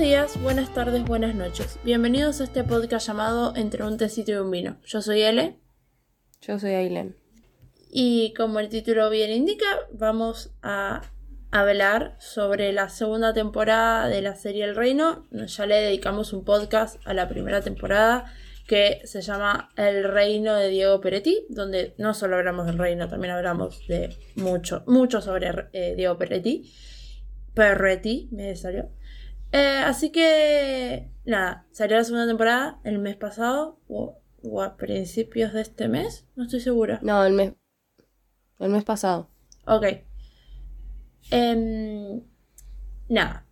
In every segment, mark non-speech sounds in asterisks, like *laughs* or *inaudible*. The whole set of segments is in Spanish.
días, buenas tardes, buenas noches. Bienvenidos a este podcast llamado Entre un tecito y un vino. Yo soy Ele. Yo soy Ailen. Y como el título bien indica, vamos a hablar sobre la segunda temporada de la serie El Reino. Ya le dedicamos un podcast a la primera temporada que se llama El Reino de Diego Peretti, donde no solo hablamos del reino, también hablamos de mucho, mucho sobre eh, Diego Peretti. Peretti, me salió. Eh, así que, nada, salió la segunda temporada el mes pasado o, o, a principios de este mes, no estoy segura. No, el mes, el mes pasado. Ok. Eh, nada,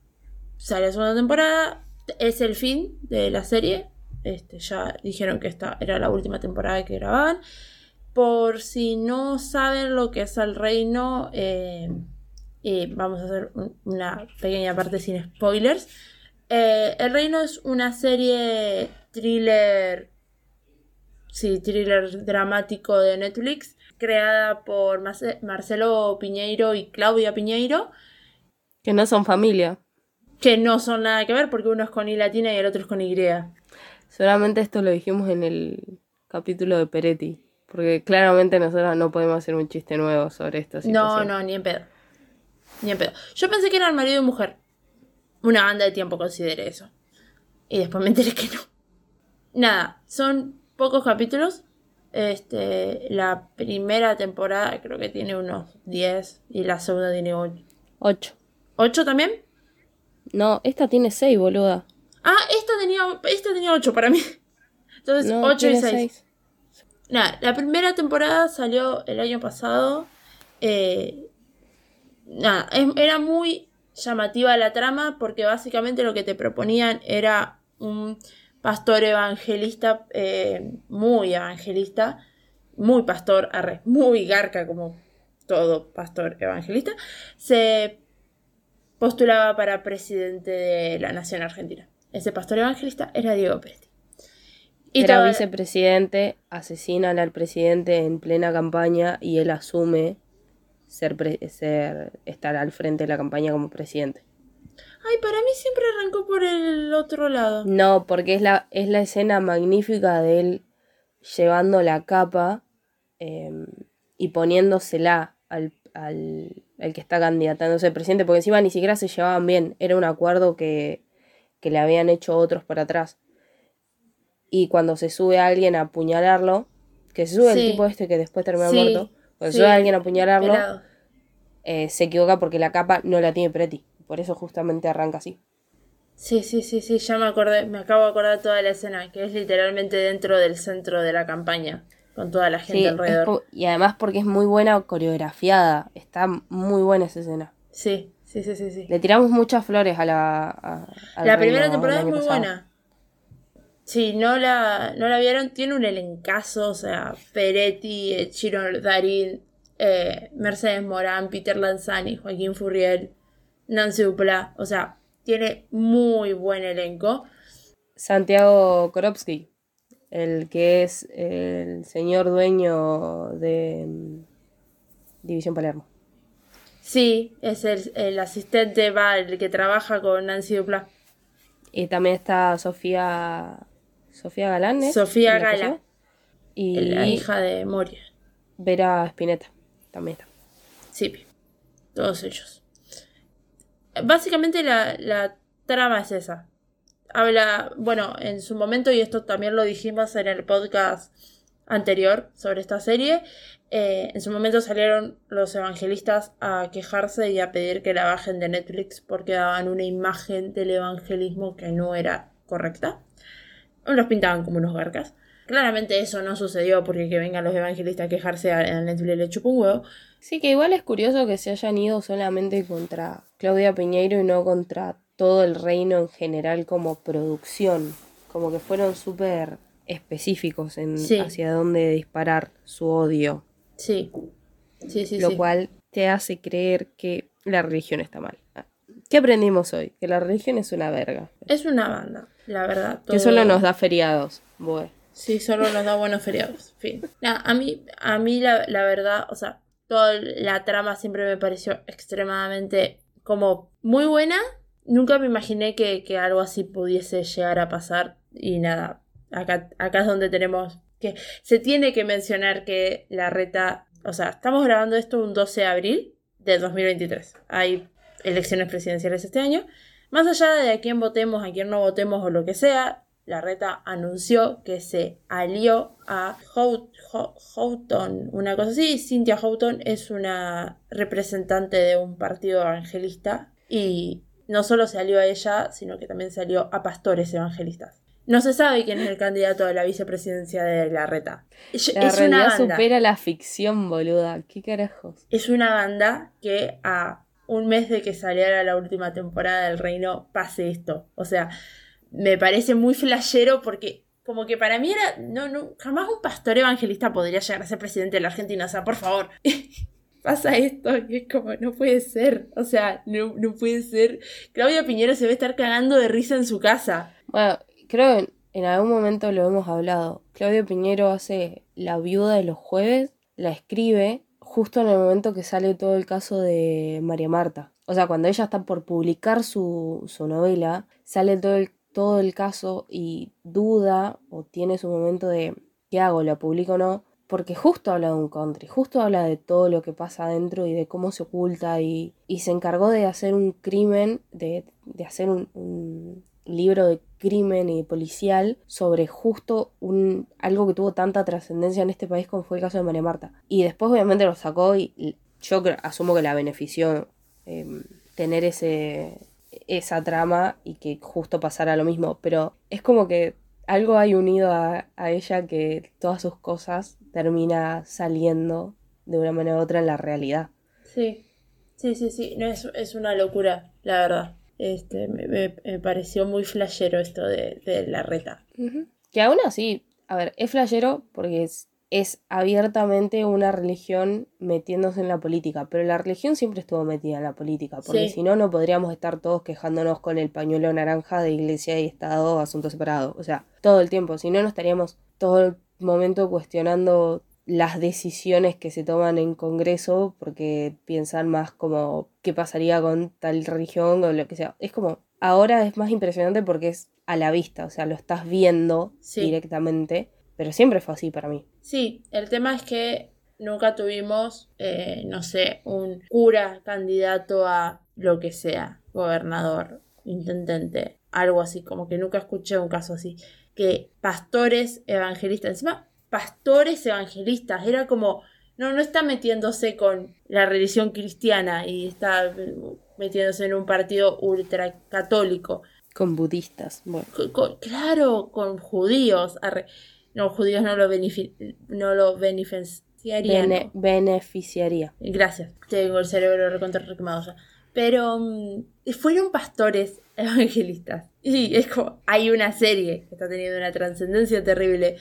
salió la segunda temporada, es el fin de la serie. Este, ya dijeron que esta era la última temporada que grababan. Por si no saben lo que es el reino, eh, y vamos a hacer una pequeña parte sin spoilers. Eh, el Reino es una serie thriller, sí, thriller dramático de Netflix, creada por Marcelo Piñeiro y Claudia Piñeiro. Que no son familia. Que no son nada que ver porque uno es con I latina y el otro es con Y. Solamente esto lo dijimos en el capítulo de Peretti. Porque claramente nosotros no podemos hacer un chiste nuevo sobre esta situación. No, no, ni en pedo. Ni en pedo. Yo pensé que eran marido y mujer. Una banda de tiempo consideré eso. Y después me enteré que no. Nada, son pocos capítulos. Este, la primera temporada creo que tiene unos 10 y la segunda tiene 8. 8. ¿8 también? No, esta tiene 6, boluda. Ah, esta tenía, esta tenía 8 para mí. Entonces, 8 y 6. Nada, la primera temporada salió el año pasado. Eh, nada, era muy llamativa la trama porque básicamente lo que te proponían era un pastor evangelista, eh, muy evangelista, muy pastor, arre, muy garca como todo pastor evangelista, se postulaba para presidente de la nación argentina. Ese pastor evangelista era Diego Peretti. Y era vicepresidente, asesinan al presidente en plena campaña y él asume ser, ser estar al frente de la campaña como presidente. Ay, para mí siempre arrancó por el otro lado. No, porque es la, es la escena magnífica de él llevando la capa em, y poniéndosela al, al, al, que está candidatándose presidente, porque encima ni siquiera se llevaban bien, era un acuerdo que, que le habían hecho otros por atrás. Y cuando se sube a alguien a apuñalarlo, que se sube el tipo este que después termina muerto, cuando se sube a alguien a apuñalarlo, eh, se equivoca porque la capa no la tiene Preti. Por eso justamente arranca así. Sí, sí, sí, sí, ya me acordé, me acabo de acordar toda la escena, que es literalmente dentro del centro de la campaña, con toda la gente alrededor. Y además porque es muy buena coreografiada, está muy buena esa escena. Sí, sí, sí, sí. sí. Le tiramos muchas flores a la... la primera temporada es muy buena. Si no la, no la vieron, tiene un elencazo, o sea, Peretti, Chiro Darín, eh, Mercedes Morán, Peter Lanzani, Joaquín Furriel, Nancy Dupla, o sea, tiene muy buen elenco. Santiago Korovsky, el que es el señor dueño de mm, División Palermo. Sí, es el, el asistente, va, el que trabaja con Nancy Dupla. Y también está Sofía Sofía Galán. Sofía Galán. Y la hija de Moria. Vera Spinetta también está. Sí, todos ellos. Básicamente la, la trama es esa. Habla, bueno, en su momento, y esto también lo dijimos en el podcast anterior sobre esta serie, eh, en su momento salieron los evangelistas a quejarse y a pedir que la bajen de Netflix porque daban una imagen del evangelismo que no era correcta. Los pintaban como unos garcas. Claramente eso no sucedió porque que vengan los evangelistas a quejarse a Netflix le chupa un huevo. Sí, que igual es curioso que se hayan ido solamente contra Claudia Piñeiro y no contra todo el reino en general como producción. Como que fueron súper específicos en hacia dónde disparar su odio. Sí. Sí, sí, Lo cual te hace creer que la religión está mal. ¿Qué aprendimos hoy? Que la religión es una verga. Es una banda, la verdad. Que solo nos da feriados. Bueno. Sí, solo nos da buenos feriados. Fin. a mí, a mí la, la verdad, o sea, toda la trama siempre me pareció extremadamente como muy buena. nunca me imaginé que, que, algo así pudiese llegar a pasar. Y nada, acá, acá es donde tenemos que... Se tiene que mencionar que la reta... O sea, estamos grabando esto un 12 de abril de 2023. Hay elecciones presidenciales este año. Más allá de a quién votemos, a quién no votemos o lo que sea, la reta anunció que se alió a Houghton, una cosa así. Cynthia Houghton es una representante de un partido evangelista y no solo se alió a ella, sino que también se alió a pastores evangelistas. No se sabe quién es el candidato a la vicepresidencia de la reta. La realidad supera la ficción, boluda. ¿Qué carajos? Es una banda que a un mes de que saliera la última temporada del Reino pase esto. O sea, me parece muy flashero porque como que para mí era, no, jamás un pastor evangelista podría llegar a ser presidente de la Argentina. O sea, por favor. *laughs* pasa esto y es como, no puede ser. O sea, no, puede ser. Claudia Piñero se va a estar cagando de risa en su casa. Bueno, creo que en algún momento lo hemos hablado. Claudia Piñero hace La viuda de los jueves, la escribe justo en el momento que sale todo el caso de María Marta. O sea, cuando ella está por publicar su, su novela, sale todo el, todo el caso y duda o tiene su momento de ¿qué hago? ¿La publico o no? Porque justo habla de un country, justo habla de todo lo que pasa adentro y de cómo se oculta y, y se encargó de hacer un crimen, de, de hacer un, un libro de crimen y policial sobre justo un, algo que tuvo tanta trascendencia en este país como fue el caso de María Marta. Y después obviamente lo sacó y yo asumo que la benefició em, tener ese, esa trama y que justo pasara lo mismo. Pero es como que algo hay unido a, ella que todas sus cosas termina saliendo de una manera u otra en la realidad. Sí, sí, sí, sí, no, es, es una locura, la verdad. Este, me, pareció muy flashero esto de, la reta. Que aún así, a ver, es flashero porque es, es abiertamente una religión metiéndose en la política, pero la religión siempre estuvo metida en la política, porque si no, no podríamos estar todos quejándonos con el pañuelo naranja de iglesia y Estado, asuntos separados, o sea, todo el tiempo, si no, no estaríamos todo el momento cuestionando las decisiones que se toman en Congreso porque piensan más como qué pasaría con tal religión o lo que sea. Es como, ahora es más impresionante porque es a la vista, o sea, lo estás viendo directamente, pero siempre fue así para mí. Sí, el tema es que nunca tuvimos, eh, no sé, un cura candidato a lo que sea, gobernador, intendente, algo así, como que nunca escuché un caso así, que pastores evangelistas, encima pastores evangelistas. Era como, no, no está metiéndose con la religión cristiana y está metiéndose en un partido ultracatólico. Con budistas. claro, con judíos. No, judíos no lo, no lo beneficiarían. beneficiaría. Gracias. Tengo el cerebro recontra requemado ya. Pero mm, fueron pastores *laughs* evangelistas. Y es como, hay una serie que está teniendo una trascendencia terrible.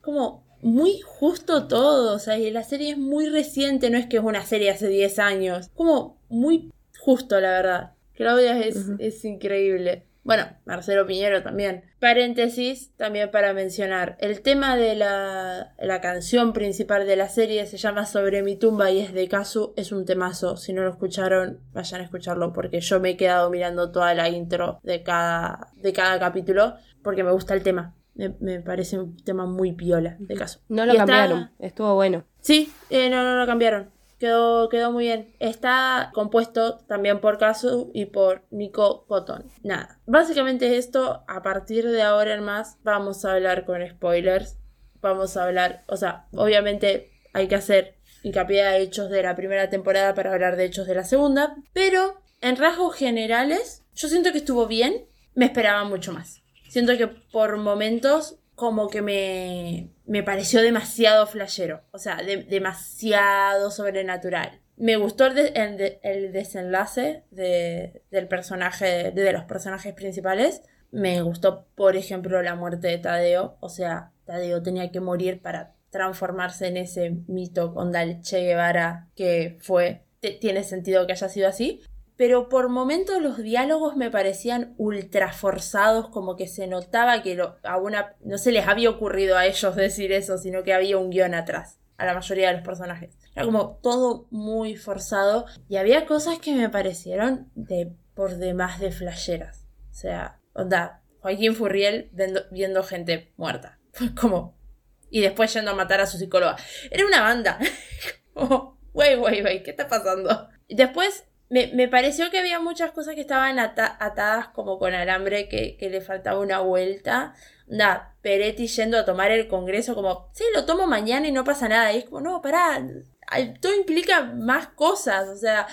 Como muy justo todo, o sea, y la serie es muy reciente, no es que es una serie hace 10 años, como muy justo, la verdad. Claudia es, es increíble. Bueno, Marcelo Piñero también. Paréntesis, también para mencionar, el tema de la, la, canción principal de la serie se llama Sobre mi tumba y es de Kazu, es un temazo. Si no lo escucharon, vayan a escucharlo porque yo me he quedado mirando toda la intro de cada, de cada capítulo porque me gusta el tema. Me, parece un tema muy piola de caso. No lo cambiaron, estuvo bueno. Sí, eh, no, no lo cambiaron. Quedó, quedó muy bien. Está compuesto también por Kazu y por Nico Cotton. Nada. Básicamente esto, a partir de ahora en más, vamos a hablar con spoilers. Vamos a hablar, o sea, obviamente hay que hacer hincapié a hechos de la primera temporada para hablar de hechos de la segunda. Pero en rasgos generales, yo siento que estuvo bien. Me esperaba mucho más siento que por momentos como que me, me pareció demasiado flashero, o sea, demasiado sobrenatural. Me gustó el, el, desenlace de, del personaje, de, los personajes principales. Me gustó, por ejemplo, la muerte de Tadeo. O sea, Tadeo tenía que morir para transformarse en ese mito con Che Guevara que fue. tiene sentido que haya sido así pero por momentos los diálogos me parecían ultra forzados, como que se notaba que a una, no se les había ocurrido a ellos decir eso, sino que había un guion atrás, a la mayoría de los personajes. Era como todo muy forzado y había cosas que me parecieron de por demás de flasheras. O sea, onda, Joaquín Furriel viendo, gente muerta. Como. Y después yendo a matar a su psicóloga. Era una banda. *laughs* como, wey, wey, wey, ¿qué está pasando? Después me, pareció que había muchas cosas que estaban atadas como con alambre que, que le faltaba una vuelta. Da, Peretti yendo a tomar el congreso como, sí, lo tomo mañana y no pasa nada. Y es como, no, pará, todo implica más cosas. O sea,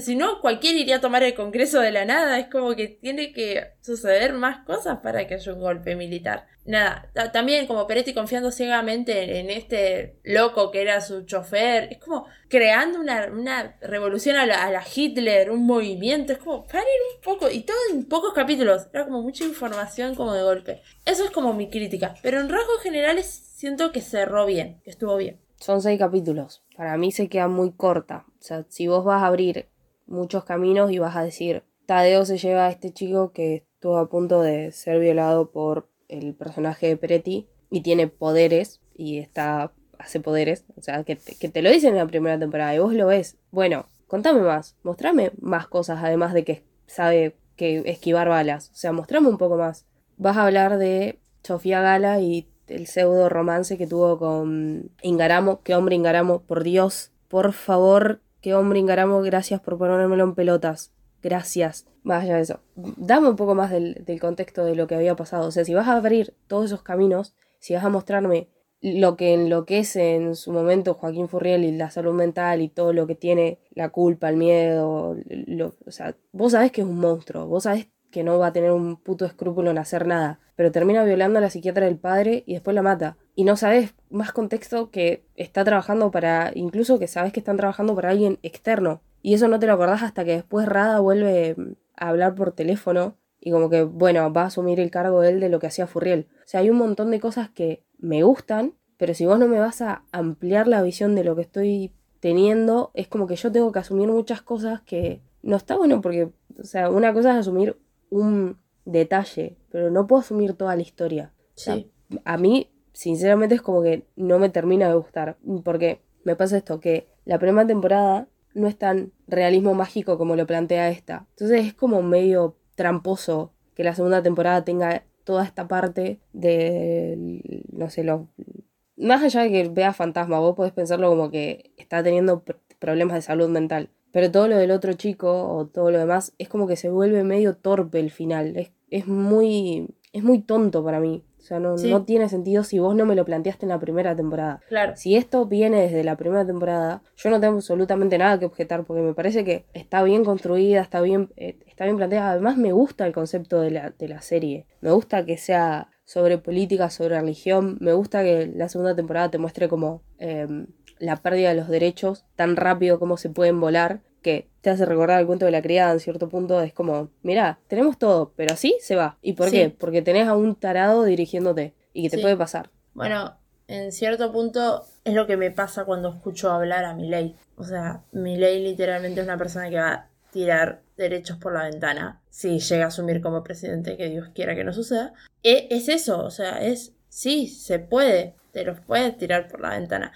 si no, cualquiera iría a tomar el Congreso de la nada. Es como que tiene que suceder más cosas para que haya un golpe militar. Nada, también como Peretti confiando ciegamente en, este loco que era su chofer. Es como creando una, revolución a la, Hitler, un movimiento. Es como, paren un poco. Y todo en pocos capítulos. Era como mucha información como de golpe. Eso es como mi crítica. Pero en rasgos generales siento que cerró bien, que estuvo bien. Son seis capítulos. Para mí se queda muy corta. O sea, si vos vas a abrir muchos caminos y vas a decir, Tadeo se lleva a este chico que estuvo a punto de ser violado por el personaje de Peretti y tiene poderes y está hace poderes, o sea, que te, que te lo dicen en la primera temporada y vos lo ves. Bueno, contame más, mostrame más cosas además de que sabe que esquivar balas, o sea, mostrame un poco más. Vas a hablar de Sofía Gala y el pseudo romance que tuvo con Ingaramo. Qué hombre Ingaramo, por Dios, por favor, qué hombre Ingaramo, gracias por ponérmelo en pelotas. Gracias. Más allá de eso. Dame un poco más del, del contexto de lo que había pasado. O sea, si vas a abrir todos esos caminos, si vas a mostrarme lo que enloquece en su momento Joaquín Furriel y la salud mental y todo lo que tiene, la culpa, el miedo, lo, o sea, vos sabés que es un monstruo, vos sabés que no va a tener un puto escrúpulo en hacer nada, pero termina violando a la psiquiatra del padre y después la mata. Y no sabes más contexto que está trabajando para, incluso que sabes que están trabajando para alguien externo. Y eso no te lo acordás hasta que después Rada vuelve a hablar por teléfono y como que, bueno, va a asumir el cargo él de lo que hacía Furriel. O sea, hay un montón de cosas que me gustan, pero si vos no me vas a ampliar la visión de lo que estoy teniendo, es como que yo tengo que asumir muchas cosas que no está bueno porque, o sea, una cosa es asumir un detalle, pero no puedo asumir toda la historia. Sí. a mí, sinceramente, es como que no me termina de gustar. Porque me pasa esto, que la primera temporada no es tan realismo mágico como lo plantea esta. Entonces es como medio tramposo que la segunda temporada tenga toda esta parte de, no sé, lo... Más allá de que vea fantasma, vos podés pensarlo como que está teniendo problemas de salud mental. Pero todo lo del otro chico o todo lo demás es como que se vuelve medio torpe el final. Es, es muy. es muy tonto para mí. O sea, no, no, tiene sentido si vos no me lo planteaste en la primera temporada. Claro. Si esto viene desde la primera temporada, yo no tengo absolutamente nada que objetar porque me parece que está bien construida, está bien, eh, está bien planteada. Además, me gusta el concepto de la, de la serie. Me gusta que sea sobre política, sobre religión. Me gusta que la segunda temporada te muestre como em, la pérdida de los derechos tan rápido como se pueden volar que te hace recordar el cuento de la criada en cierto punto, es como, mira, tenemos todo, pero así se va. ¿Y por qué? Porque tenés a un tarado dirigiéndote y que te puede pasar. Bueno, en cierto punto es lo que me pasa cuando escucho hablar a Milei. O sea, Milei literalmente es una persona que va a tirar derechos por la ventana si llega a asumir como presidente, que Dios quiera que no suceda. E, es eso, o sea, es, sí, se puede, te los puedes tirar por la ventana.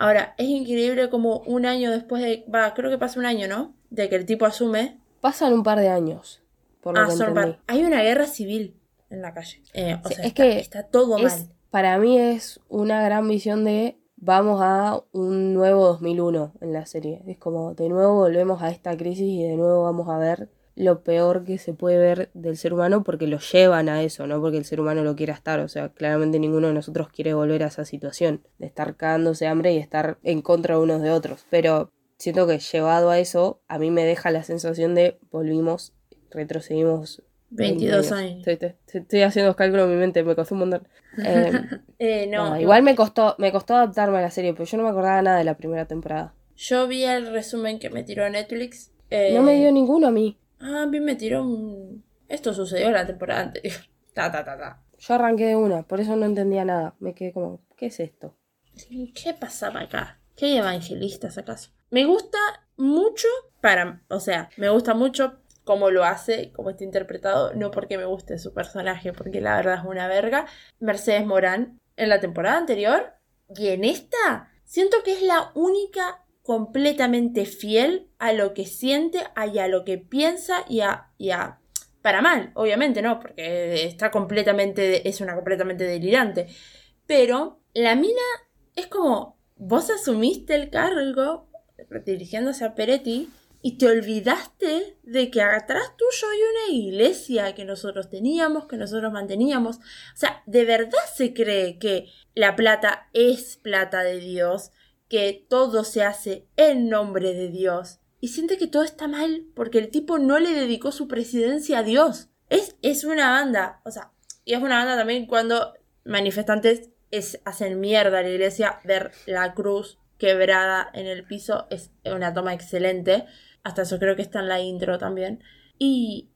Ahora, es increíble como un año después de. Va, creo que pasa un año, ¿no? De que el tipo asume. Pasan un par de años. Por lo ah, son par. Hay una guerra civil en la calle. Eh, o sea, es que está todo mal. Para mí es una gran visión de vamos a un nuevo 2001 en la serie. Es como de nuevo volvemos a esta crisis y de nuevo vamos a ver lo peor que se puede ver del ser humano porque lo llevan a eso, no porque el ser humano lo quiera estar. O sea, claramente ninguno de nosotros quiere volver a esa situación de estar cagándose hambre y estar en contra unos de otros. Pero siento que llevado a eso, a mí me deja la sensación de volvimos, retrocedimos. 22 años. Estoy, haciendo cálculos en mi mente, me costó un montón. *laughs* Em, eh, no, igual me costó, me costó adaptarme a la serie, pero yo no me acordaba nada de la primera temporada. Yo vi el resumen que me tiró Netflix. no me dio eh, ninguno a mí. Ah, a mí me tiró un... Esto sucedió la temporada anterior. *laughs* Ta, ta, ta, ta. Yo arranqué de una, por eso no entendía nada. Me quedé como, ¿qué es esto? ¿Qué pasaba acá? ¿Qué hay evangelistas acaso? Me gusta mucho para... O sea, me gusta mucho cómo lo hace, cómo está interpretado, no porque me guste su personaje, porque la verdad es una verga. Mercedes Morán, en la temporada anterior y en esta, siento que es la única completamente fiel a lo que siente y a lo que piensa y a, y a para mal, obviamente, ¿no? Porque está completamente, es una completamente delirante. Pero la mina es como, vos asumiste el cargo dirigiéndose a Peretti y te olvidaste de que atrás tuyo hay una iglesia que nosotros teníamos, que nosotros manteníamos. O sea, ¿de verdad se cree que la plata es plata de Dios? Que todo se hace en nombre de Dios. Y siente que todo está mal porque el tipo no le dedicó su presidencia a Dios. Es, es una banda. O sea, y es una banda también cuando manifestantes es, hacen mierda a la iglesia. Ver la cruz quebrada en el piso es una toma excelente. Hasta eso creo que está en la intro también. Y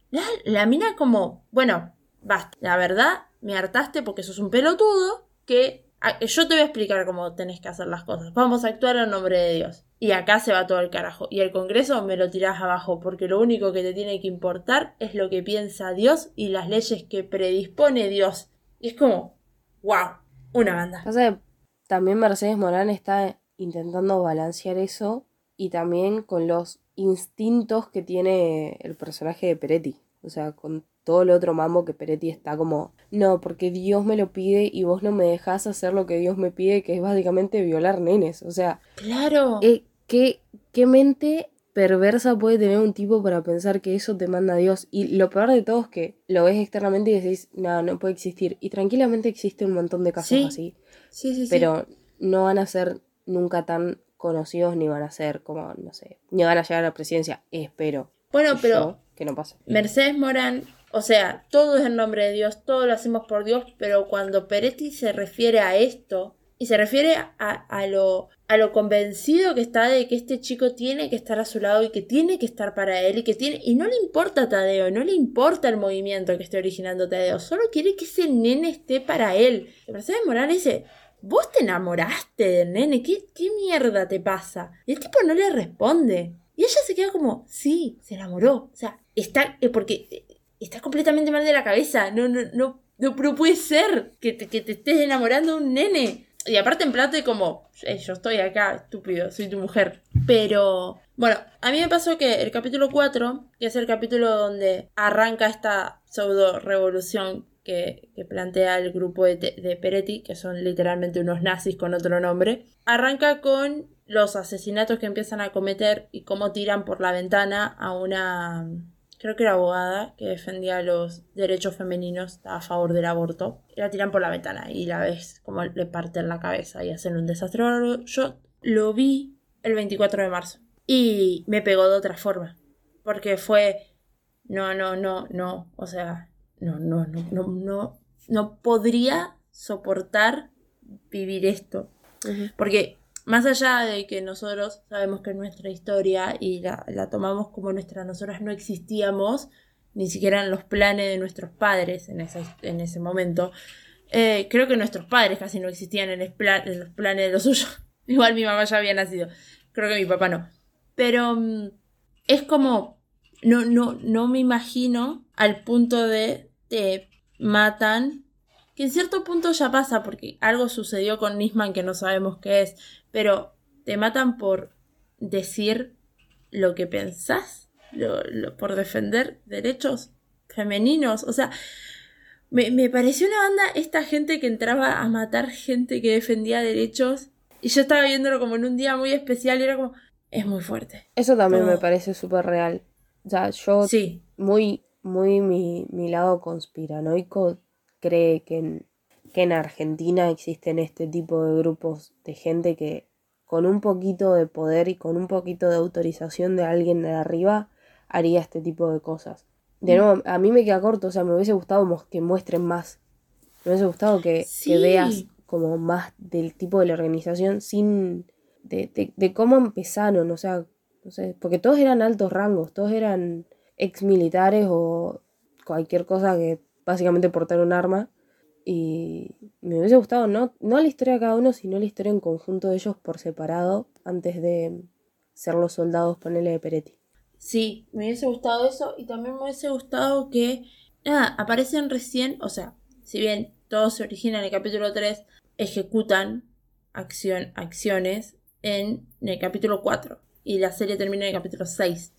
la, mina como, bueno, basta. La verdad, me hartaste porque sos un pelotudo que yo te voy a explicar cómo tenés que hacer las cosas. Vamos a actuar en nombre de Dios. Y acá se va todo el carajo. Y el Congreso me lo tirás abajo porque lo único que te tiene que importar es lo que piensa Dios y las leyes que predispone Dios. Y es como, wow, una banda. También Mercedes Morán está intentando balancear eso y también con los instintos que tiene el personaje de Peretti. O sea, con todo el otro mambo que Peretti está como, no, porque Dios me lo pide y vos no me dejás hacer lo que Dios me pide, que es básicamente violar nenes. O sea, claro. Eh, ¿qué, ¿Qué mente perversa puede tener un tipo para pensar que eso te manda Dios? Y lo peor de todo es que lo ves externamente y decís, no, no puede existir. Y tranquilamente existe un montón de casos así. Sí, sí, sí. Pero no van a ser nunca tan conocidos ni van a ser como, no sé, ni van a llegar a la presidencia, espero. Bueno, pero que no pase. Mercedes Morán, o sea, todo es en nombre de Dios, todo lo hacemos por Dios, pero cuando Peretti se refiere a esto, y se refiere a, lo, a lo convencido que está de que este chico tiene que estar a su lado y que tiene que estar para él y que tiene y no le importa a Tadeo, no le importa el movimiento que esté originando Tadeo, solo quiere que ese nene esté para él. Mercedes Morán dice, vos te enamoraste del nene, ¿Qué, ¿qué mierda te pasa? Y el tipo no le responde. Y ella se queda como, sí, se enamoró. O sea, está, eh, porque eh, está completamente mal de la cabeza. No, no, no, no, puede ser que te, que te estés enamorando de un nene. Y aparte en plata como, yo estoy acá, estúpido, soy tu mujer. Pero, bueno, a mí me pasó que el capítulo 4, que es el capítulo donde arranca esta pseudo revolución que, plantea el grupo de, de, Peretti, que son literalmente unos nazis con otro nombre, arranca con los asesinatos que empiezan a cometer y cómo tiran por la ventana a una, creo que era abogada, que defendía los derechos femeninos a favor del aborto. la tiran por la ventana y la ves como le parten la cabeza y hacen un desastre. Yo lo vi el 24 de marzo y me pegó de otra forma, porque fue, no, no, no, no, o sea, no, no, no, no, no, no podría soportar vivir esto. Porque más allá de que nosotros sabemos que es nuestra historia y la, tomamos como nuestra, nosotras no existíamos, ni siquiera en los planes de nuestros padres en, en ese momento. Eh, creo que nuestros padres casi no existían en, en los planes de los suyos. *laughs* Igual mi mamá ya había nacido. Creo que mi papá no. Pero mm, es como. No, no, no me imagino al punto de te matan. Que en cierto punto ya pasa, porque algo sucedió con Nisman que no sabemos qué es. Pero te matan por decir lo que pensás, por defender derechos femeninos. O sea, me, me, pareció una banda esta gente que entraba a matar gente que defendía derechos. Y yo estaba viéndolo como en un día muy especial y era como, es muy fuerte. Eso también me parece súper real. O sea, yo sí. muy, muy mi, mi lado conspiranoico cree que que en Argentina existen este tipo de grupos de gente que con un poquito de poder y con un poquito de autorización de alguien de arriba haría este tipo de cosas. De mm. nuevo, a mí me queda corto, o sea, me hubiese gustado que muestren más. Me hubiese gustado que, veas como más del tipo de la organización sin... De, de, cómo empezaron, o sea, no sé, porque todos eran altos rangos, todos eran ex militares o cualquier cosa que básicamente portar un arma. Y me hubiese gustado, no, no la historia de cada uno, sino la historia en conjunto de ellos por separado, antes de ser los soldados, ponele de Peretti. Sí, me hubiese gustado eso y también me hubiese gustado que, nada, aparecen recién, o sea, si bien todos se originan en el capítulo 3, ejecutan acción, acciones en el capítulo 4 y la serie termina en el capítulo 6.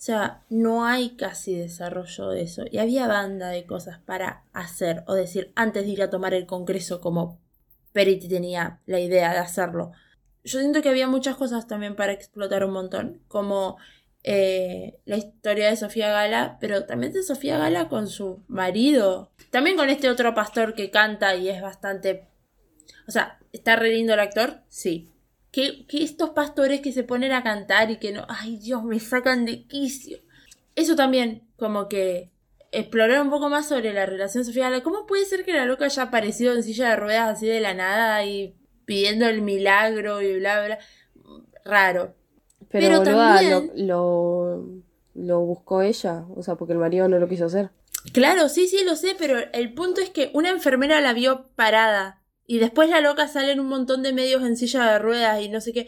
O sea, no hay casi desarrollo de eso. Y había banda de cosas para hacer o decir antes de ir a tomar el congreso como Peretti tenía la idea de hacerlo. Yo siento que había muchas cosas también para explotar un montón, como eh, la historia de Sofía Gala, pero también de Sofía Gala con su marido. También con este otro pastor que canta y es bastante... O sea, ¿está re lindo el actor? Sí que, estos pastores que se ponen a cantar y que no, ay Dios, me sacan de quicio. Eso también, como que explorar un poco más sobre la relación Sofía ¿Cómo puede ser que la loca haya aparecido en silla de ruedas así de la nada y pidiendo el milagro y bla, bla? Raro. Pero, también... lo, lo buscó ella, o sea, porque el marido no lo quiso hacer. Claro, sí, sí, lo sé, pero el punto es que una enfermera la vio parada y después la loca sale en un montón de medios en silla de ruedas y no sé qué.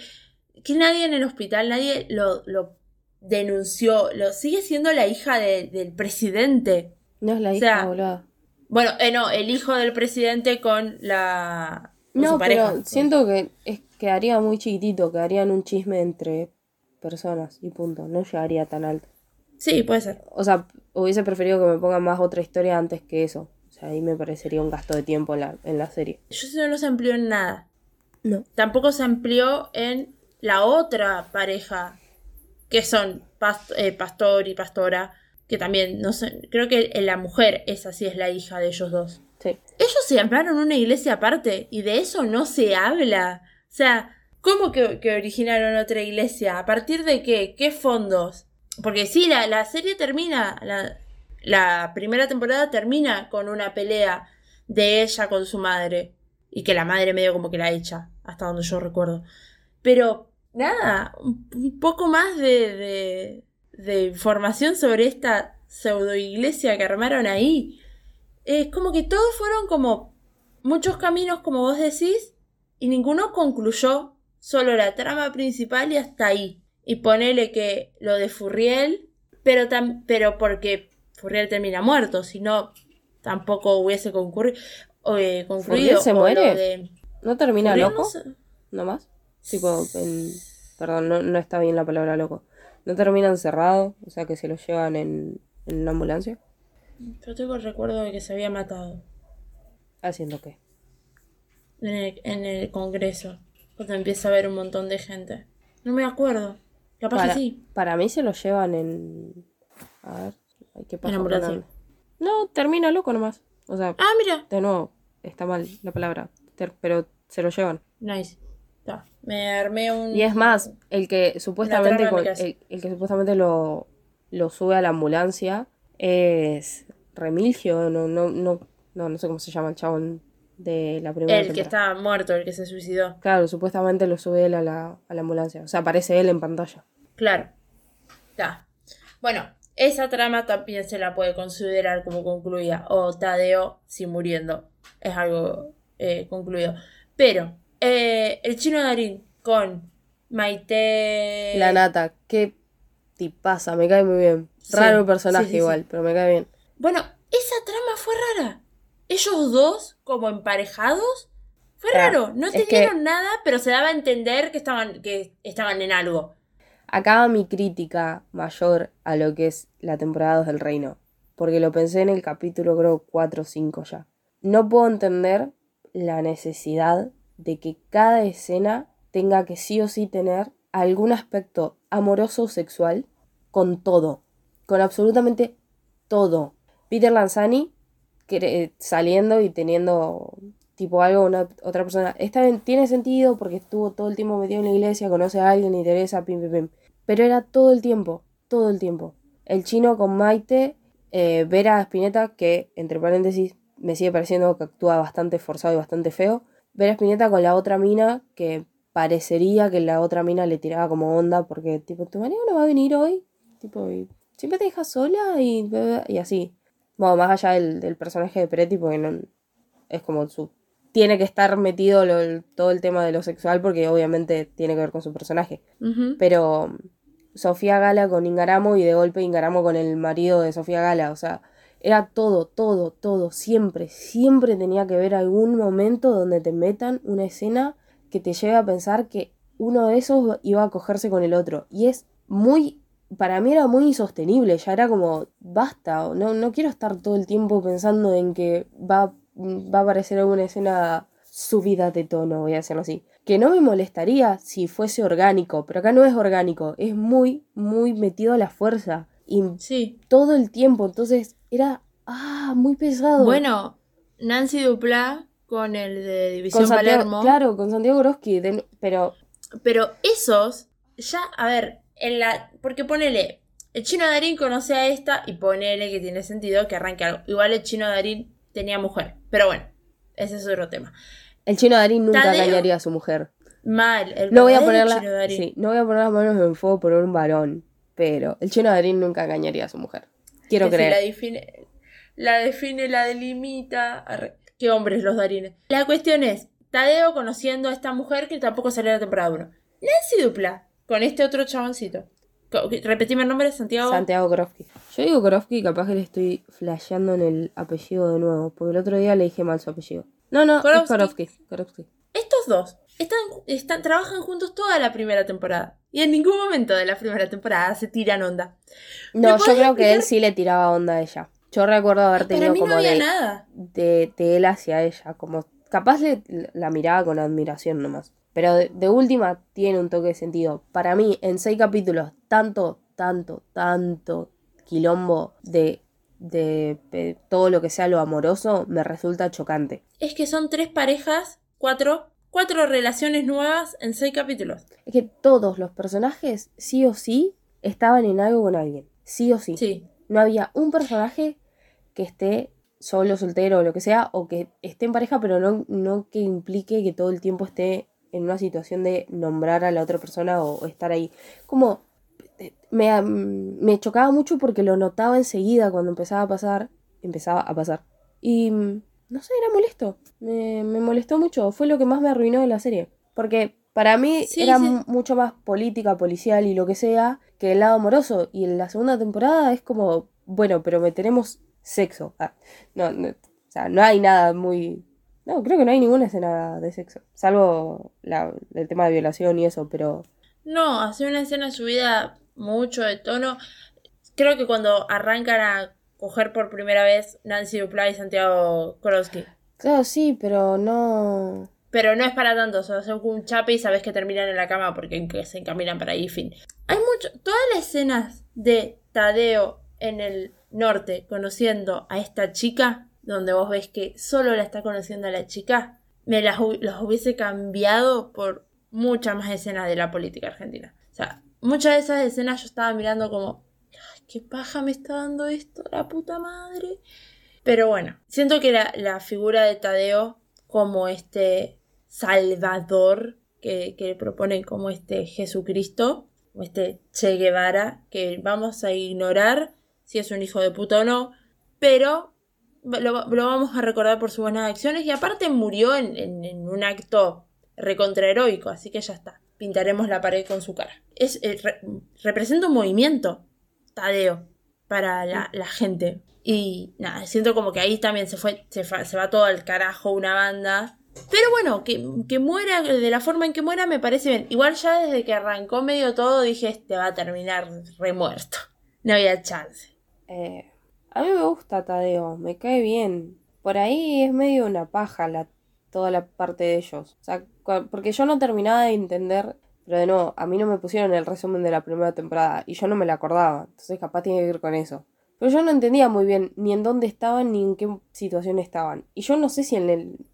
Que nadie en el hospital, nadie lo, lo denunció. Lo, sigue siendo la hija del presidente. No es la hija, boludo. Bueno, eh, no, el hijo del presidente con la. no, pero siento que es, quedaría muy chiquitito, quedaría en un chisme entre personas y punto. No llegaría tan alto. Sí, puede ser. O sea, hubiese preferido que me pongan más otra historia antes que eso ahí me parecería un gasto de tiempo en la, en la serie. Yo sé no se amplió en nada. No. Tampoco se amplió en la otra pareja, que son eh, pastor y pastora, que también, no sé, creo que la mujer esa sí es la hija de ellos dos. Sí. Ellos se ampliaron una iglesia aparte y de eso no se habla. O sea, ¿cómo que, que originaron otra iglesia? ¿A partir de qué? ¿Qué fondos? Porque sí, la, la serie termina, la, la primera temporada termina con una pelea de ella con su madre. Y que la madre medio como que la echa, hasta donde yo recuerdo. Pero nada, un poco más de, de, información sobre esta pseudo iglesia que armaron ahí. Es como que todos fueron como muchos caminos, como vos decís, y ninguno concluyó. Solo la trama principal y hasta ahí. Y ponele que lo de Furriel, pero, pero porque Furriel termina muerto, si no, tampoco hubiese concurrido, eh, concluido. se muere? ¿No termina loco? No, más? Tipo, perdón, no, está bien la palabra loco. ¿No termina encerrado? O sea, que se lo llevan en, en una ambulancia. Yo tengo el recuerdo de que se había matado. ¿Haciendo qué? En el, en el congreso. Cuando empieza a ver un montón de gente. No me acuerdo. Capaz para, que sí. Para mí se lo llevan en. A ver. ¿Qué No, termina loco nomás. O sea, ah, mira. De nuevo, está mal la palabra, pero se lo llevan. Nice. Me armé un. Y es más, el que supuestamente el, que supuestamente lo, lo sube a la ambulancia es Remilgio, no, no, no, no, no sé cómo se llama el chabón de la primera. El que está muerto, el que se suicidó. Claro, supuestamente lo sube él a la, a la ambulancia. O sea, aparece él en pantalla. Claro. Ya. Bueno, esa trama también se la puede considerar como concluida. O Tadeo si muriendo. Es algo eh, concluido. Pero, eh, el chino Darín con Maite. La nata, qué tipaza, me cae muy bien. Raro personaje igual, pero me cae bien. Bueno, esa trama fue rara. Ellos dos, como emparejados, fue raro. No entendieron nada, pero se daba a entender que estaban, que estaban en algo. Acaba mi crítica mayor a lo que es la temporada 2 del Reino, porque lo pensé en el capítulo creo 4 o 5 ya. No puedo entender la necesidad de que cada escena tenga que sí o sí tener algún aspecto amoroso o sexual con todo, con absolutamente todo. Peter Lanzani saliendo y teniendo tipo algo una otra persona. Está tiene sentido porque estuvo todo el tiempo metido en la iglesia, conoce a alguien, interesa, pim, pim, pim. Pero era todo el tiempo, todo el tiempo. El chino con Maite, eh, Vera Spinetta, que entre paréntesis me sigue pareciendo que actúa bastante forzado y bastante feo. Vera Spinetta con la otra mina, que parecería que la otra mina le tiraba como onda, porque tipo, tu marido no va a venir hoy. Tipo, siempre te dejas sola y, y así. Bueno, más allá del, personaje de Peretti, porque no, es como su tiene que estar metido todo el tema de lo sexual porque obviamente tiene que ver con su personaje. Pero Sofía Gala con Ingaramo y de golpe Ingaramo con el marido de Sofía Gala, o sea, era todo, todo, todo, siempre, siempre tenía que ver algún momento donde te metan una escena que te lleve a pensar que uno de esos iba a cogerse con el otro. Y es muy, para mí era muy insostenible, ya era como, basta, no, no quiero estar todo el tiempo pensando en que va, va a aparecer alguna escena subida de tono, voy a decirlo así. Que no me molestaría si fuese orgánico, pero acá no es orgánico, es muy, muy metido a la fuerza. Y sí. todo el tiempo, entonces era, ah, muy pesado. Bueno, Nancy Dupla con el de División Palermo. Claro, con Santiago Groski, pero... Pero esos, ya, a ver, en la... Porque ponele, el chino Darín conoce a esta y ponele que tiene sentido que arranque algo. Igual el chino Darín tenía mujer, pero bueno, ese es otro tema. El chino Darín nunca engañaría a su mujer. Mal, el no voy a poner sí, no voy a poner las manos en fuego por un varón, pero el chino Darín nunca engañaría a su mujer. Quiero creer. la define, la define, la delimita. Qué hombres los darines. La cuestión es, Tadeo conociendo a esta mujer que tampoco salió la temporada 1. Nancy Dupla, con este otro chaboncito. Repetime el nombre, Santiago. Santiago Krofsky. Yo digo Krofsky, capaz que le estoy flasheando en el apellido de nuevo, porque el otro día le dije mal su apellido. No, no, Krofsky. Estos dos están, están, trabajan juntos toda la primera temporada. Y en ningún momento de la primera temporada se tiran onda. No, yo creo que él sí le tiraba onda a ella. Yo recuerdo haber tenido como de, de, él hacia ella, como capaz le, la miraba con admiración nomás. Pero de, última tiene un toque de sentido. Para mí, en seis capítulos, tanto, tanto, tanto quilombo de, de, todo lo que sea lo amoroso me resulta chocante. Es que son tres parejas, cuatro, cuatro relaciones nuevas en seis capítulos. Es que todos los personajes, sí o sí, estaban en algo con alguien. Sí o sí. Sí. No había un personaje que esté solo, soltero o lo que sea, o que esté en pareja, pero no, no que implique que todo el tiempo esté en una situación de nombrar a la otra persona o, estar ahí. Como eh, me, me, chocaba mucho porque lo notaba enseguida cuando empezaba a pasar, empezaba a pasar. Y no sé, era molesto. Me, me molestó mucho. Fue lo que más me arruinó de la serie. Porque para mí era mucho más política, policial y lo que sea que el lado amoroso. Y en la segunda temporada es como, bueno, pero me tenemos sexo. Ah, no, o sea, no hay nada muy... No, creo que no hay ninguna escena de sexo, salvo la, el tema de violación y eso, pero... No, hace una escena subida mucho de tono. Creo que cuando arrancan a coger por primera vez Nancy Dupla y Santiago Korowski. Claro, sí, pero no... Pero no es para tanto, o sea, hacen un chape y sabes que terminan en la cama porque se encaminan para ahí, fin. Hay mucho... Todas las escenas de Tadeo en el norte conociendo a esta chica, donde vos ves que solo la está conociendo a la chica, me las, hubiese cambiado por muchas más escenas de la política argentina. O sea, muchas de esas escenas yo estaba mirando como, Ay, qué paja me está dando esto, la puta madre. Pero bueno, siento que la, figura de Tadeo como este Salvador que, que propone como este Jesucristo, como este Che Guevara, que vamos a ignorar si es un hijo de puta o no, pero lo, vamos a recordar por sus buenas acciones y aparte murió en, un acto recontraheroico, así que ya está. Pintaremos la pared con su cara. Es, eh, representa un movimiento, Tadeo, para la, gente. Y nada, siento como que ahí también se fue, se, va todo al carajo una banda. Pero bueno, que, que, muera de la forma en que muera me parece bien. Igual ya desde que arrancó medio todo dije, este va a terminar remuerto. No había chance. Eh, a mí me gusta Tadeo, me cae bien. Por ahí es medio una paja la, toda la parte de ellos. O sea, porque yo no terminaba de entender, pero de nuevo, a mí no me pusieron el resumen de la primera temporada y yo no me la acordaba. Entonces capaz tiene que ver con eso. Pero yo no entendía muy bien ni en dónde estaban ni en qué situación estaban. Y yo no sé si en, el,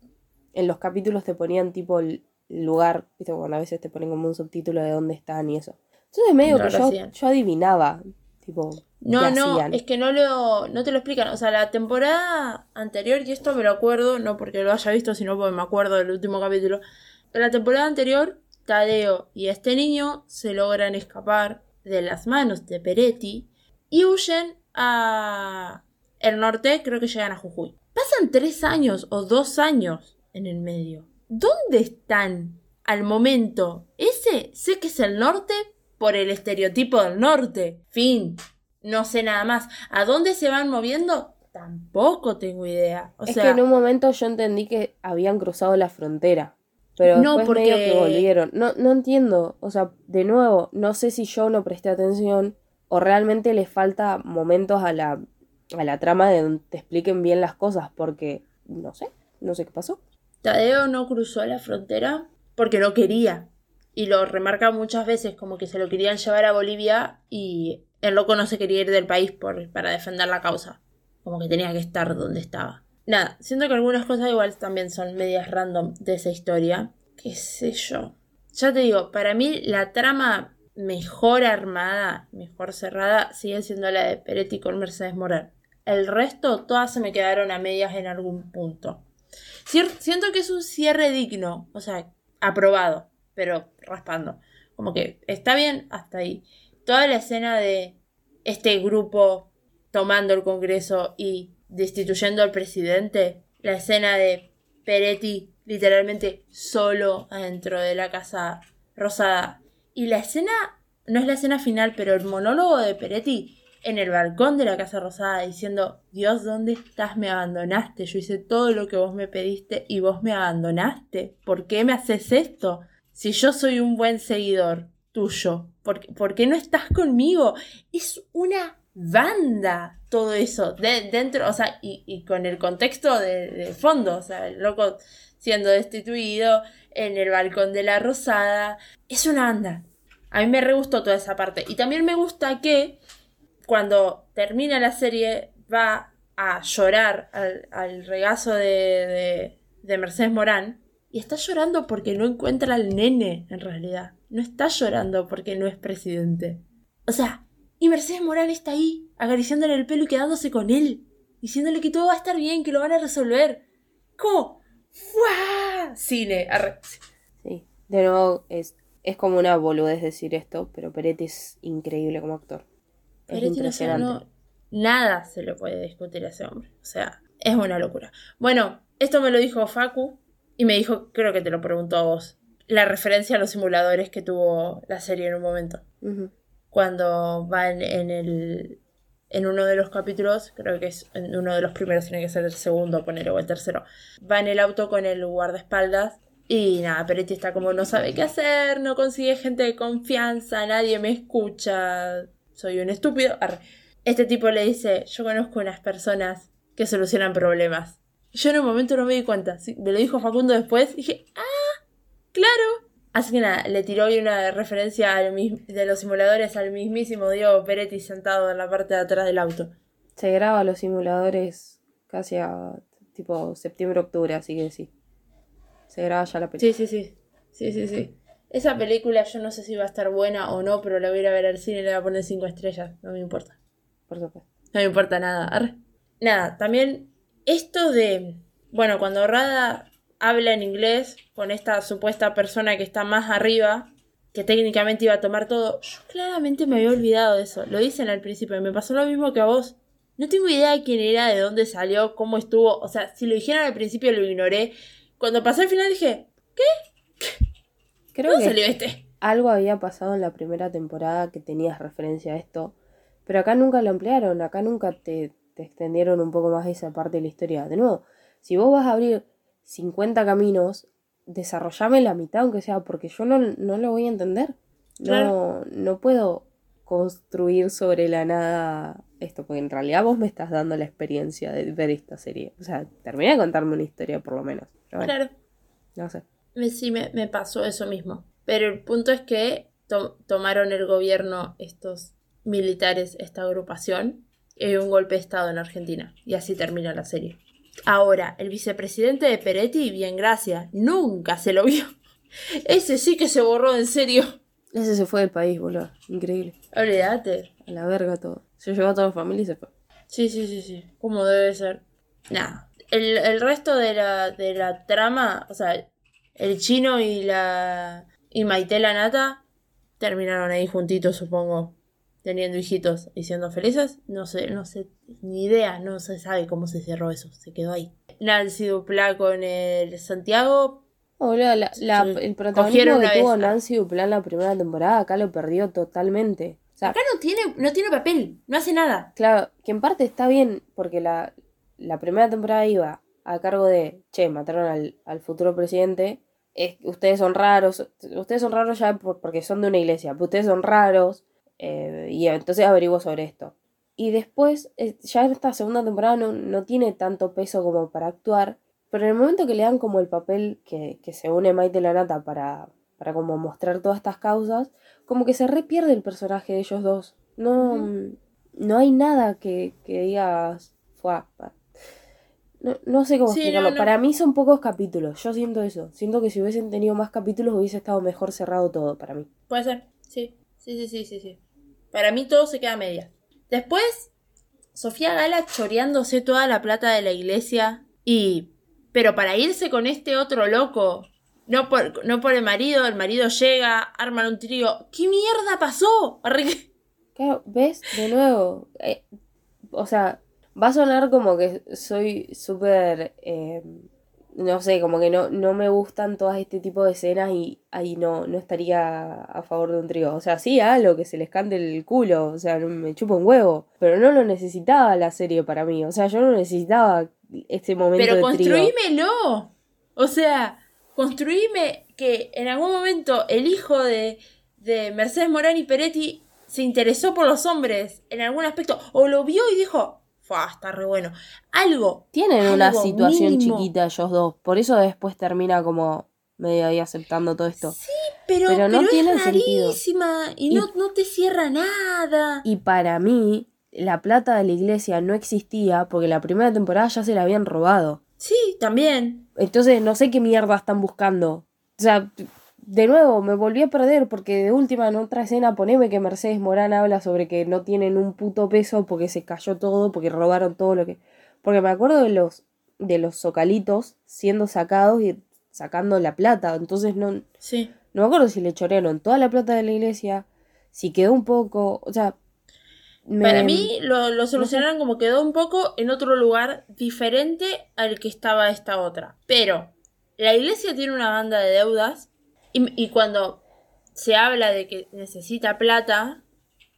en los capítulos te ponían tipo el lugar, ¿viste? Cuando a veces te ponen como un subtítulo de dónde están y eso. Entonces medio que yo, yo adivinaba, tipo, no, no, es que no, lo, no te lo explican. O sea, la temporada anterior, y esto me lo acuerdo, no porque lo haya visto, sino porque me acuerdo del último capítulo. En la temporada anterior, Tadeo y este niño se logran escapar de las manos de Peretti y huyen a el norte, creo que llegan a Jujuy. Pasan tres años o dos años en el medio. ¿Dónde están al momento? Ese sé que es el norte por el estereotipo del norte. Fin no sé nada más. ¿A dónde se van moviendo? Tampoco tengo idea. es que en un momento yo entendí que habían cruzado la frontera. Pero no, porque... medio que volvieron. No, no entiendo. O sea, de nuevo, no sé si yo no presté atención o realmente le falta momentos a la, a la trama de donde te expliquen bien las cosas, porque no sé, no sé qué pasó. Tadeo no cruzó la frontera porque no quería. Y lo remarca muchas veces como que se lo querían llevar a Bolivia y el loco no se quería ir del país por, para defender la causa. Como que tenía que estar donde estaba. Nada, siento que algunas cosas igual también son medias random de esa historia. Qué sé yo. Ya te digo, para mí la trama mejor armada, mejor cerrada, sigue siendo la de Peretti con Mercedes Morán. El resto, todas se me quedaron a medias en algún punto. Siento que es un cierre digno, o sea, aprobado, pero raspando. Como que está bien hasta ahí. Toda la escena de este grupo tomando el Congreso y destituyendo al presidente, la escena de Peretti literalmente solo adentro de la casa rosada y la escena, no es la escena final, pero el monólogo de Peretti en el balcón de la Casa Rosada diciendo, Dios, ¿dónde estás? Me abandonaste. Yo hice todo lo que vos me pediste y vos me abandonaste. ¿Por qué me haces esto? Si yo soy un buen seguidor tuyo, ¿por, qué no estás conmigo? Es una banda todo eso. De, dentro, o sea, y, con el contexto de, fondo. O sea, el loco siendo destituido en el balcón de la Rosada. Es una banda. A mí me re gustó toda esa parte. Y también me gusta que cuando termina la serie va a llorar al, regazo de, de, Mercedes Morán. Y está llorando porque no encuentra al nene, en realidad. No está llorando porque no es presidente. O sea, y Mercedes Morán está ahí, acariciándole el pelo y quedándose con él. Diciéndole que todo va a estar bien, que lo van a resolver. ¿Cómo? ¡Fua! Cine. Sí. De nuevo, es es como una boludez decir esto, pero Peretti es increíble como actor. Es impresionante. nada se lo puede discutir a ese hombre. O sea, es una locura. Bueno, esto me lo dijo Facu y me dijo, creo que te lo preguntó a vos, la referencia a los simuladores que tuvo la serie en un momento. Cuando va en, el en uno de los capítulos, creo que es en uno de los primeros, tiene que ser el segundo, ponerlo o el tercero, va en el auto con el guardaespaldas y nada, Peretti está como no sabe qué hacer, no consigue gente de confianza, nadie me escucha, soy un estúpido. Este tipo le dice, yo conozco unas personas que solucionan problemas. Yo en un momento no me di cuenta, me lo dijo Facundo después, dije, ah, claro. Así que nada, le tiró hoy una referencia de los simuladores al mismísimo Diego Peretti sentado en la parte de atrás del auto. Se graba los simuladores casi a tipo septiembre-octubre, así que sí. Se graba ya la película. Sí, sí, sí. Sí, sí, sí. Esa película yo no sé si va a estar buena o no, pero la voy a ir a ver al cine y le voy a poner cinco estrellas. No me importa. Por supuesto. No me importa nada. Nada, también esto de. Bueno, cuando Rada habla en inglés con esta supuesta persona que está más arriba, que técnicamente iba a tomar todo, yo claramente me había olvidado de eso. Lo dicen al principio y me pasó lo mismo que a vos. No tengo idea de quién era, de dónde salió, cómo estuvo. O sea, si lo dijeron al principio lo ignoré. Cuando pasé al final dije, ¿qué? Creo que salió este? Algo había pasado en la primera temporada que tenías referencia a esto, pero acá nunca lo emplearon, acá nunca te, extendieron un poco más esa parte de la historia. De nuevo, si vos vas a abrir 50 caminos, desarrollame la mitad, aunque sea, porque yo no, no lo voy a entender. No, no puedo construir sobre la nada esto, porque en realidad vos me estás dando la experiencia de ver esta serie. O sea, termina de contarme una historia por lo menos. claro. No sé. Sí, me, me, pasó eso mismo. Pero el punto es que tomaron el gobierno estos militares, esta agrupación, hay un golpe de Estado en Argentina. Y así termina la serie. Ahora, el vicepresidente de Peretti, bien gracias, nunca se lo vio. *laughs* Ese sí que se borró en serio. Ese se fue del país, boludo. Increíble. Olvídate. A la verga todo. Se llevó a toda la familia y se fue. Sí, sí, sí, sí. Como debe ser. Nada. El, el resto de la, de la trama, o sea, el chino y la. y Maite la nata terminaron ahí juntitos, supongo. Teniendo hijitos y siendo felices. No sé, no sé, ni idea, no se sabe cómo se cerró eso. Se quedó ahí. Nancy Duplá con el Santiago. La, la, el protagonismo que tuvo Nancy Duplá en la primera temporada, acá lo perdió totalmente. acá no tiene, no tiene papel, no hace nada. Claro, que en parte está bien, porque la, la primera temporada iba a cargo de, che, mataron al, al futuro presidente, ustedes son raros, ustedes son raros ya porque son de una iglesia, ustedes son raros, eh, y entonces averiguo sobre esto. Y después, eh, ya en esta segunda temporada no, tiene tanto peso como para actuar, pero en el momento que le dan como el papel que, se une Maite Lanata para, para como mostrar todas estas causas, como que se repierde el personaje de ellos dos. No, no hay nada que, que digas, fue no, sé cómo explicarlo. Para mí son pocos capítulos. Yo siento eso. Siento que si hubiesen tenido más capítulos hubiese estado mejor cerrado todo para mí. Puede ser. Sí. Sí, sí, sí, sí, sí. Para mí todo se queda media. Después, Sofía Gala choreándose toda la plata de la iglesia y... Pero para irse con este otro loco, no por, no por el marido, el marido llega, arman un trío. ¿Qué mierda pasó? Claro, ¿ves? De nuevo. Eh, o sea, Va a sonar como que soy súper, eh, no sé, como que no, no me gustan todas este tipo de escenas y ahí no, no estaría a favor de un trío. O sea, sí, algo que se les cante el culo, o sea, me chupa un huevo, pero no lo necesitaba la serie para mí. O sea, yo no necesitaba este momento pero construímelo. O sea, construíme que en algún momento el hijo de, de Mercedes Morán y Peretti se interesó por los hombres en algún aspecto o lo vio y dijo, está re bueno. Algo. Tienen una situación chiquita ellos dos. Por eso después termina como medio ahí aceptando todo esto. Sí, pero, no tiene sentido. Y, no, no te cierra nada. Y para mí, la plata de la iglesia no existía porque la primera temporada ya se la habían robado. Sí, también. Entonces no sé qué mierda están buscando. O sea, de nuevo, me volví a perder porque de última en otra escena poneme que Mercedes Morán habla sobre que no tienen un puto peso porque se cayó todo, porque robaron todo lo que... Porque me acuerdo de los, de los socalitos siendo sacados y sacando la plata, entonces no... Sí. No me acuerdo si le chorearon toda la plata de la iglesia, si quedó un poco, o sea... Para mí lo, lo solucionaron como quedó un poco en otro lugar diferente al que estaba esta otra. Pero la iglesia tiene una banda de deudas y, cuando se habla de que necesita plata,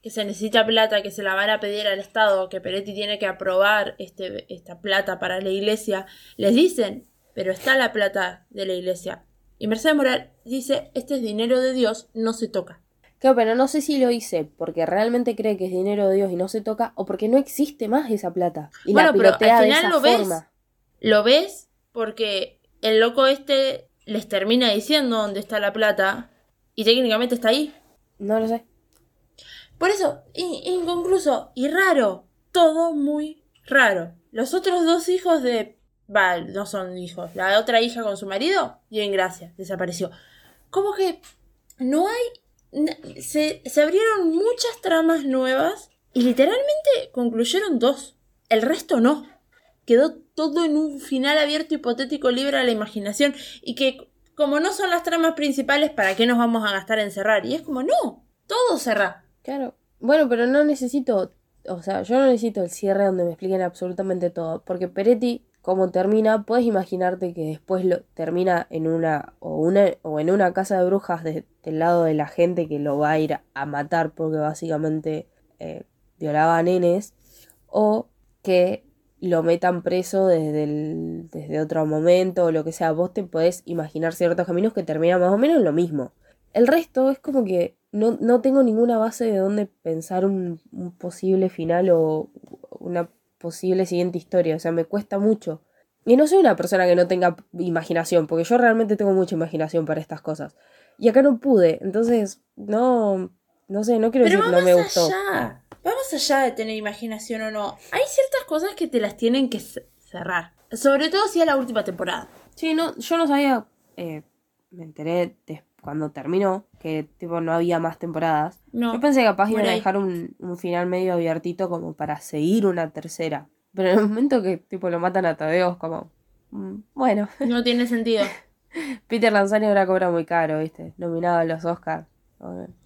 que se necesita plata, que se la van a pedir al Estado, que Peretti tiene que aprobar este, esta plata para la iglesia, les dicen, pero está la plata de la iglesia. Y Mercedes Moral dice, este es dinero de Dios, no se toca. Claro, pero no sé si lo hice porque realmente cree que es dinero de Dios y no se toca, o porque no existe más esa plata. Y bueno, pero al final lo ves. Lo ves porque el loco este les termina diciendo dónde está la plata y técnicamente está ahí. No lo sé. Por eso, inconcluso y raro. Todo muy raro. Los otros dos hijos de... Va, no son hijos. La otra hija con su marido, y en gracia, desapareció. Como que no hay... Se, se abrieron muchas tramas nuevas y literalmente concluyeron dos. El resto no quedó todo en un final abierto hipotético libre a la imaginación y que como no son las tramas principales, ¿para qué nos vamos a gastar en cerrar? Y es como, no, todo cerrar. Claro. Bueno, pero no necesito, o sea, yo no necesito el cierre donde me expliquen absolutamente todo, porque Peretti como termina, puedes imaginarte que después lo termina en una o una o en una casa de brujas del lado de la gente que lo va a ir a matar porque básicamente eh, violaba a nenes o que lo metan preso desde, el, desde otro momento o lo que sea. Vos te podés imaginar ciertos caminos que terminan más o menos en lo mismo. El resto es como que no, no tengo ninguna base de dónde pensar un, un, posible final o una posible siguiente historia. O sea, me cuesta mucho. Y no soy una persona que no tenga imaginación, porque yo realmente tengo mucha imaginación para estas cosas. Y acá no pude, entonces no, no sé, no quiero decir que no me gustó vamos allá de tener imaginación o no, hay ciertas cosas que te las tienen que cerrar. Sobre todo si es la última temporada. Sí, no, yo no sabía, eh, me enteré cuando terminó, que tipo no había más temporadas. No, yo pensé que capaz iban a dejar un, final medio abiertito como para seguir una tercera. Pero en el momento que tipo lo matan a Tadeo como, mm, bueno. No tiene sentido. *laughs* Peter Lanzani ahora cobra muy caro, ¿viste? Nominado a los Oscars.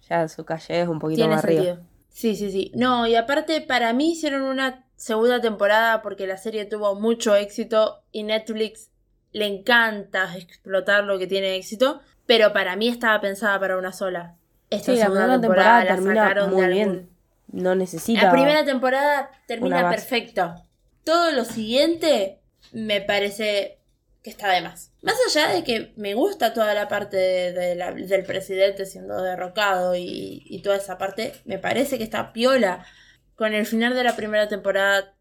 Ya su calle es un poquito más arriba. Sí, sí, sí. No, y aparte para mí hicieron una segunda temporada porque la serie tuvo mucho éxito y Netflix le encanta explotar lo que tiene éxito, pero para mí estaba pensada para una sola. Esta segunda temporada, la sacaron muy bien. No necesita. La primera temporada termina perfecto. Todo lo siguiente me parece que está de más. Más allá de que me gusta toda la parte del presidente siendo derrocado y, toda esa parte, me parece que está piola. Con el final de la primera temporada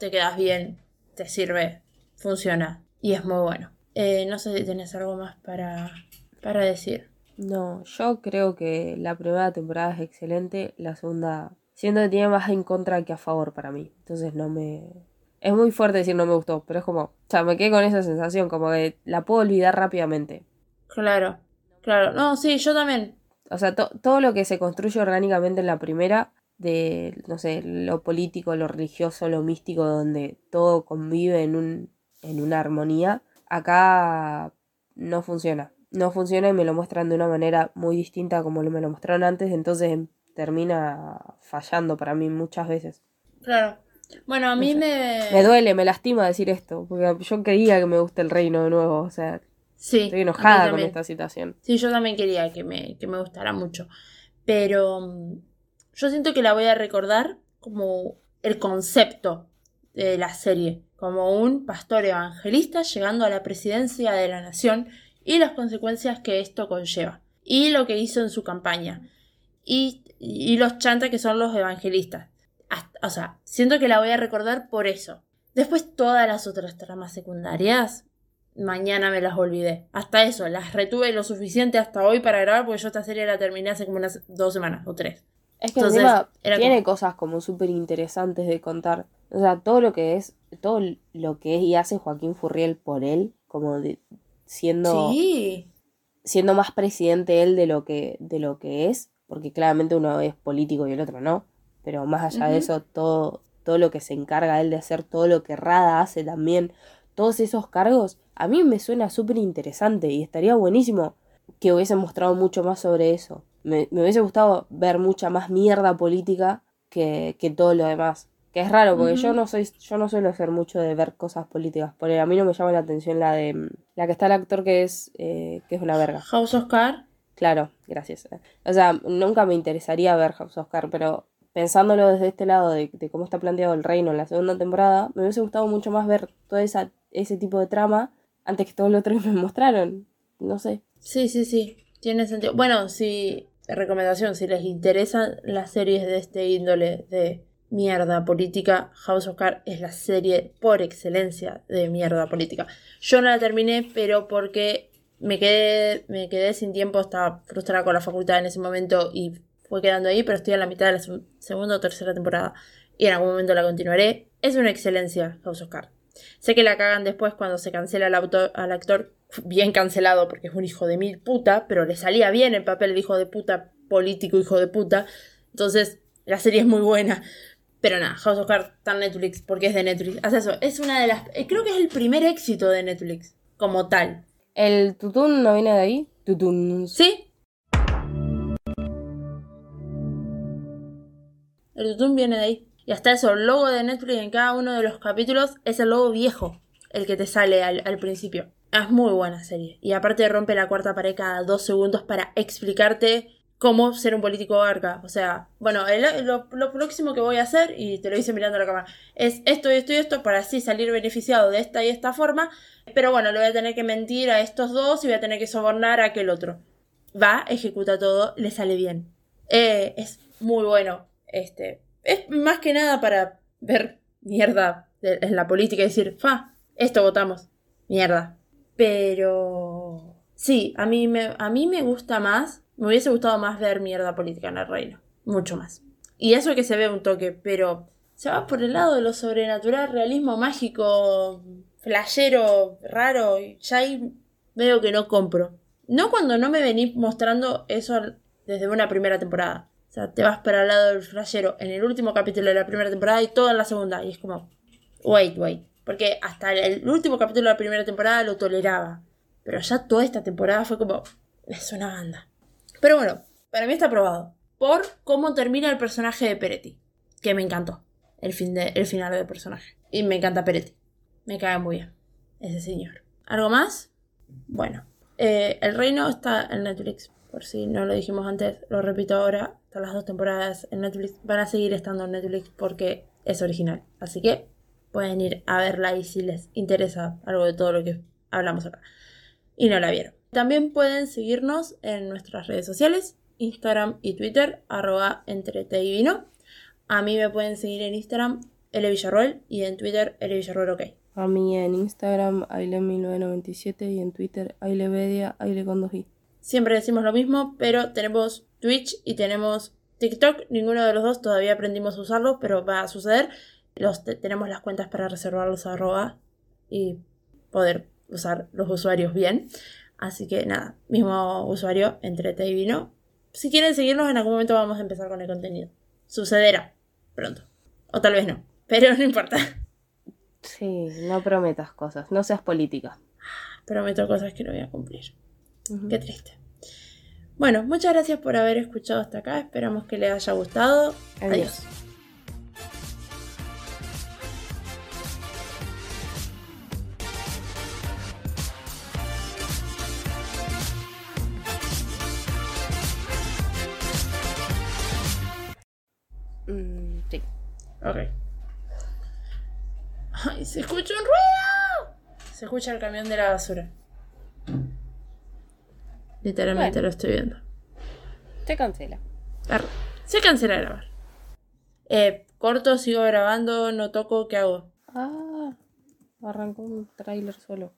te quedas bien, te sirve, funciona y es muy bueno. Eh, no sé si tenés algo más para, para decir. No, yo creo que la primera temporada es excelente, la segunda siento que tiene más en contra que a favor para mí. Entonces no me, es muy fuerte decir no me gustó, pero es como, o sea, me quedé con esa sensación, como que la puedo olvidar rápidamente. Claro, claro. No, sí, yo también. O sea, todo lo que se construye orgánicamente en la primera, de, no sé, lo político, lo religioso, lo místico, donde todo convive en, un, en una armonía, acá no funciona. No funciona y me lo muestran de una manera muy distinta como me lo mostraron antes, entonces termina fallando para mí muchas veces. Claro. Bueno, a mí me... Me duele, me lastima decir esto, porque yo quería que me guste el reino de nuevo, o sea... Sí. Estoy enojada con esta situación. Sí, yo también quería que me, que me gustara mucho. Pero mm, yo siento que la voy a recordar como el concepto de la serie, como un pastor evangelista llegando a la presidencia de la nación y las consecuencias que esto conlleva, y lo que hizo en su campaña, y, y los chantas que son los evangelistas o sea, siento que la voy a recordar por eso. Después todas las otras tramas secundarias, mañana me las olvidé. Hasta eso, las retuve lo suficiente hasta hoy para grabar porque yo esta serie la terminé hace como unas dos semanas o tres. Es que tiene cosas como súper interesantes de contar. O sea, todo lo que es, todo lo que es y hace Joaquín Furriel por él, como siendo, siendo más presidente él de lo que, de lo que es, porque claramente uno es político y el otro no pero más allá de eso, todo, todo lo que se encarga él de hacer, todo lo que Rada hace también, todos esos cargos, a mí me suena súper interesante y estaría buenísimo que hubiesen mostrado mucho más sobre eso. Me, hubiese gustado ver mucha más mierda política que, que todo lo demás. Que es raro, porque yo no soy, yo no suelo ser mucho de ver cosas políticas. Porque a mí no me llama la atención la de la que está el actor que es, eh, que es una verga. House Oscar. Claro, gracias. O sea, nunca me interesaría ver House Oscar, pero pensándolo desde este lado de, cómo está planteado el reino en la segunda temporada, me hubiese gustado mucho más ver todo ese tipo de trama antes que todo lo otro que me mostraron. No sé. Sí, sí, sí. Tiene sentido. Bueno, si, recomendación, si les interesan las series de este índole de mierda política, House of Cards es la serie por excelencia de mierda política. Yo no la terminé, pero porque me quedé, me quedé sin tiempo, estaba frustrada con la facultad en ese momento y fue quedando ahí, pero estoy en la mitad de la segunda o tercera temporada y en algún momento la continuaré. Es una excelencia House of Cards. Sé que la cagan después cuando se cancela al, al actor, bien cancelado porque es un hijo de mil puta, pero le salía bien el papel de hijo de puta, político hijo de puta. Entonces, la serie es muy buena. Pero nada, House of Cards está en Netflix porque es de Netflix. Haz eso, es una de las. Eh, creo que es el primer éxito de Netflix, como tal. ¿El tutún no viene de ahí? Tutún. Sí, El tutum viene de ahí. Y hasta eso, el logo de Netflix en cada uno de los capítulos es el logo viejo, el que te sale al, principio. Es muy buena serie. Y aparte rompe la cuarta pared cada dos segundos para explicarte cómo ser un político arca. O sea, bueno, lo, próximo que voy a hacer, y te lo hice mirando a la cámara, es esto y esto y esto para así salir beneficiado de esta y esta forma. Pero bueno, le voy a tener que mentir a estos dos y voy a tener que sobornar a aquel otro. Va, ejecuta todo, le sale bien. Eh, es muy bueno. Este, es más que nada para ver mierda en la política y decir, fa, esto votamos, mierda. Pero sí, a mí me, a mí me gusta más, me hubiese gustado más ver mierda política en el reino, mucho más. Y eso que se ve un toque, pero se va por el lado de lo sobrenatural, realismo mágico, flashero, raro, ya ahí veo que no compro. No cuando no me venís mostrando eso desde una primera temporada. Sea, te vas para el lado del flashero en el último capítulo de la primera temporada y todo en la segunda. Y es como, wait, wait. Porque hasta el último capítulo de la primera temporada lo toleraba. Pero ya toda esta temporada fue como, es una banda. Pero bueno, para mí está aprobado. Por cómo termina el personaje de Peretti. Que me encantó. El, fin de, el final del personaje. Y me encanta Peretti. Me cae muy bien. Ese señor. ¿Algo más? Bueno. Eh, el reino está en Netflix. Por si no lo dijimos antes, lo repito ahora las dos temporadas en Netflix van a seguir estando en Netflix porque es original. Así que pueden ir a verla y si les interesa algo de todo lo que hablamos acá. Y no la vieron. También pueden seguirnos en nuestras redes sociales, Instagram y Twitter, arroba entre. A mí me pueden seguir en Instagram, L Villarroel, y en Twitter, L Villarroel OK. A mí en Instagram, Aile1997 y en Twitter, Ailevedia, Aile con Siempre decimos lo mismo, pero tenemos Twitch y tenemos TikTok. Ninguno de los dos todavía aprendimos a usarlos, pero va a suceder. Los tenemos las cuentas para reservarlos a arroba y poder usar los usuarios bien. Así que nada, mismo usuario, entrete y vino. Si quieren seguirnos, en algún momento vamos a empezar con el contenido. Sucederá pronto. O tal vez no, pero no importa. Sí, no prometas cosas, no seas política. Prometo cosas que no voy a cumplir. Qué triste. Bueno, muchas gracias por haber escuchado hasta acá. Esperamos que les haya gustado. Adiós. Mm, sí. Ok. ¡Ay, se escucha un ruido! Se escucha el camión de la basura. Literalmente lo estoy viendo. Se cancela. Se cancela grabar. Eh, corto, sigo grabando, no toco, ¿qué hago? Ah, arrancó un tráiler solo.